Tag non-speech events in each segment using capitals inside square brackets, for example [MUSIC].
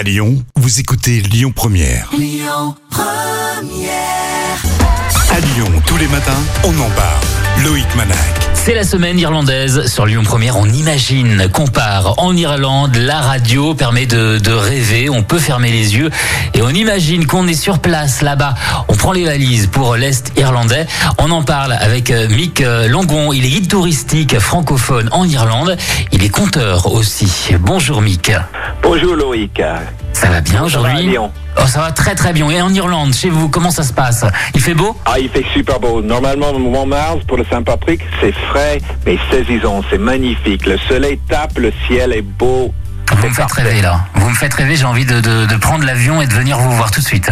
À Lyon, vous écoutez Lyon Première. À Lyon, tous les matins, on en parle. Loïc Manac. C'est la semaine irlandaise sur Lyon Première. On imagine qu'on part en Irlande. La radio permet de, de rêver. On peut fermer les yeux et on imagine qu'on est sur place là-bas. On prend les valises pour l'Est irlandais. On en parle avec euh, Mick euh, Longon. Il est guide touristique francophone en Irlande. Il est conteur aussi. Bonjour Mick. Bonjour Loïc. Ça va bien aujourd'hui Oh, ça va très très bien. Et en Irlande, chez vous, comment ça se passe? Il fait beau? Ah, il fait super beau. Normalement, au Montmartre, pour le Saint-Patrick, c'est frais, mais saisissant, c'est magnifique. Le soleil tape, le ciel est beau. Vous me faites rêver là. Vous me faites rêver. J'ai envie de, de- de prendre l'avion et de venir vous voir tout de suite.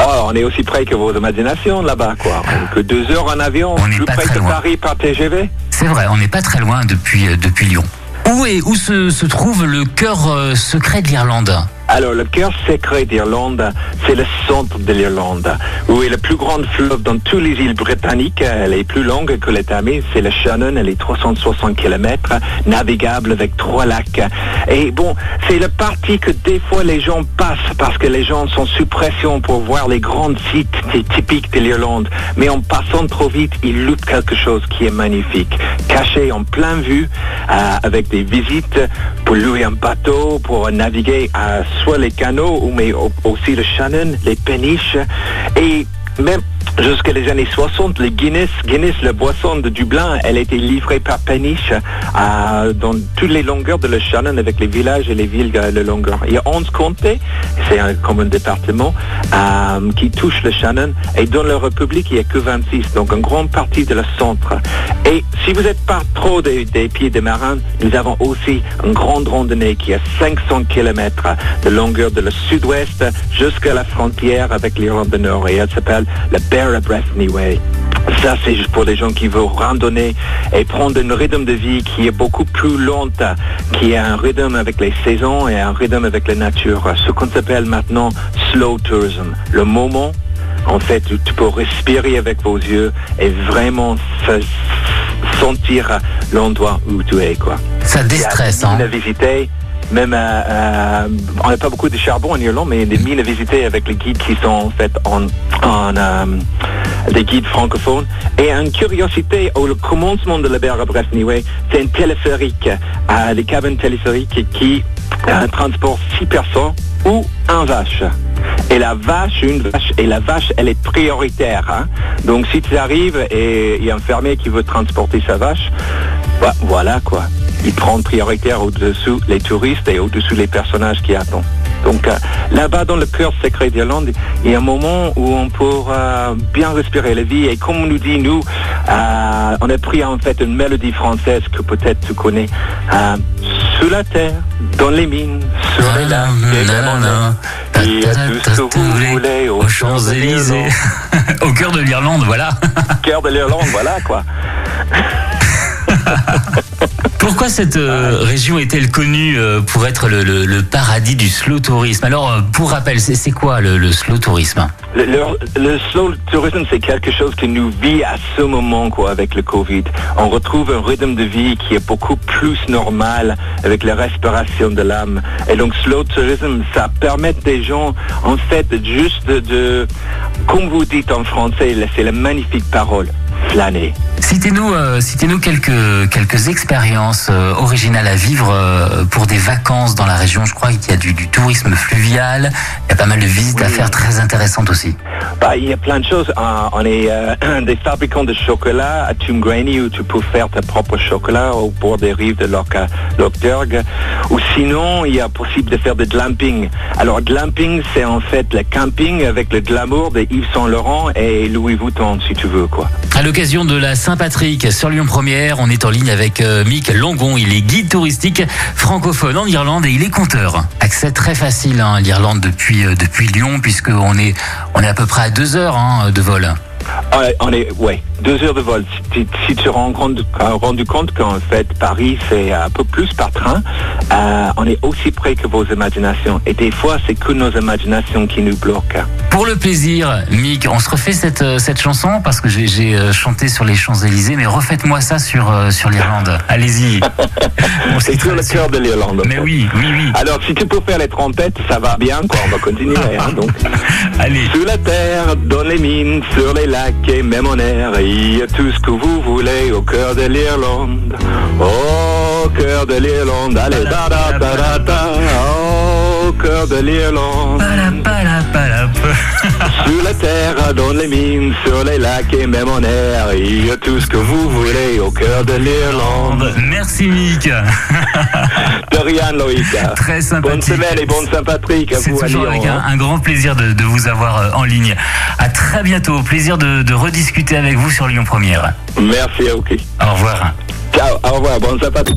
Ah, on est aussi près que vos imaginations là-bas, quoi. Que deux heures en avion, On plus pas près très que loin. Paris par TGV. C'est vrai, on n'est pas très loin depuis, euh, depuis Lyon. Où, est, où se, trouve le cœur euh, secret de l'Irlande? Alors, le cœur secret d'Irlande, c'est le centre de l'Irlande, où est le plus grand fleuve dans toutes les îles britanniques. Elle est plus longue que le Tamis, c'est le Shannon, elle est 360 km, navigable avec trois lacs. Et bon, c'est le parti que des fois les gens passent parce que les gens sont sous pression pour voir les grands sites ty- typiques de l'Irlande. Mais en passant trop vite, ils loupent quelque chose qui est magnifique, caché en plein vue, euh, avec des visites pour louer un bateau, pour naviguer à soit les canaux, mais au- aussi le Shannon, les péniches, et même jusqu'à les années 60, les Guinness, Guinness, la boisson de Dublin, elle était livrée par péniche euh, dans toutes les longueurs de le Shannon avec les villages et les villes à la longueur. Il y a 11 comtés, c'est comme un département, euh, qui touche le Shannon, et dans la République, il n'y a que 26, donc une grande partie de le centre. Et si vous n'êtes pas trop des, des pieds de marin, nous avons aussi une grande randonnée qui a 500 km de longueur de le sud-ouest jusqu'à la frontière avec l'Irlande du Nord et elle s'appelle le Bear of Breffni Way. Ça, c'est juste pour les gens qui veulent randonner et prendre un rythme de vie qui est beaucoup plus lente, qui est un rythme avec les saisons et un rythme avec la nature. Ce qu'on s'appelle maintenant slow tourism. Le moment, en fait, où tu peux respirer avec vos yeux et vraiment se- sentir l'endroit où tu es, quoi. Ça déstresse, a hein visiter. Même, euh, euh, on n'a pas beaucoup de charbon en Irlande, mais des mines à visiter avec les guides qui sont en fait en, en, euh, des guides francophones. Et une curiosité au commencement de la Bear of Breffni-Way, c'est un téléphérique, euh, des cabines téléphériques qui transportent six personnes ou un vache. Et la vache, une vache, et la vache, elle est prioritaire. hein. Donc si tu arrives et il y a un fermier qui veut transporter sa vache, bah, voilà quoi. Il prend prioritaire au-dessous les touristes et au-dessous les personnages qui attendent. Donc euh, là-bas dans le cœur secret d'Irlande, il y a un moment où on peut euh, bien respirer la vie et comme on nous dit nous, euh, on a pris en fait une mélodie française que peut-être tu connais. euh, sous la terre, dans les mines, sur les lacs, et tout ce que vous voulez aux Champs-Élysées. [LAUGHS] Au cœur de l'Irlande, voilà. cœur de l'Irlande, voilà quoi. [LAUGHS] Pourquoi cette euh, région est-elle connue euh, pour être le, paradis du slow tourisme? Alors, euh, pour rappel, c'est quoi le, slow tourisme? Le, slow tourisme, c'est quelque chose que nous vit à ce moment, quoi, avec le Covid. On retrouve un rythme de vie qui est beaucoup plus normal avec la respiration de l'âme. Et donc, slow tourisme, ça permet des gens, en fait, juste de, comme vous dites en français, c'est la magnifique parole, Citez-nous euh, citez-nous quelques, quelques expériences euh, originales à vivre euh, pour des vacances dans la région. Je crois qu'il y a du, du tourisme fluvial, il y a pas mal de visites à faire très intéressantes aussi. Bah, il y a plein de choses. Euh, on est [CLEARS THROAT] des fabricants de chocolat à Tumgraney où tu peux faire ta propre chocolat au bord des rives de Loch, Loch Derg. Ou sinon, il y a possible de faire du glamping. Alors, glamping, c'est en fait le camping avec le glamour de Yves Saint Laurent et Louis Vuitton, si tu veux, quoi. À l'occasion de la Saint-Patrick sur Lyon Première, on est en ligne avec euh, Mick Longon. Il est guide touristique francophone en Irlande et il est conteur. Accès très facile hein, l'Irlande depuis euh, depuis Lyon puisque on est on est à peu près à deux heures hein, de vol. Ouais, on est, ouais, deux heures de vol. Si, tu- si tu rends compte, euh, rendu compte qu'en fait Paris c'est un peu plus par train, euh, on est aussi près que vos imaginations. Et des fois c'est que nos imaginations qui nous bloquent. Pour le plaisir, Mick, on se refait cette, euh, cette chanson parce que j'ai- chanté sur les Champs-Élysées, mais refaites-moi ça sur, sur l'Irlande. [LAUGHS] Allez-y. On C'est sur le cœur de l'Irlande. Mais oui, oui, oui. Alors, si tu peux faire les trompettes, ça va bien, quoi. On va continuer. hein, donc. [LAUGHS] Allez. Sous la terre, dans les mines, sur les lacs et même en air, il y a tout ce que vous voulez au cœur de l'Irlande. Au cœur de l'Irlande, allez, da da da da da, au cœur de l'Irlande. [LAUGHS] Sous la terre, dans les mines, sur les lacs et même en air, il y a tout ce que vous voulez au cœur de l'Irlande. Merci Mick. [LAUGHS] De rien, Loïc. Très sympathique. Bonne semaine et bonne Saint-Patrick à C'est vous à toujours avec un, un grand plaisir de, de vous avoir euh, en ligne. À très bientôt. Plaisir de, de rediscuter avec vous sur Lyon Première. Merci, ok. Au revoir. Ciao, au revoir, bonne Saint-Patrick.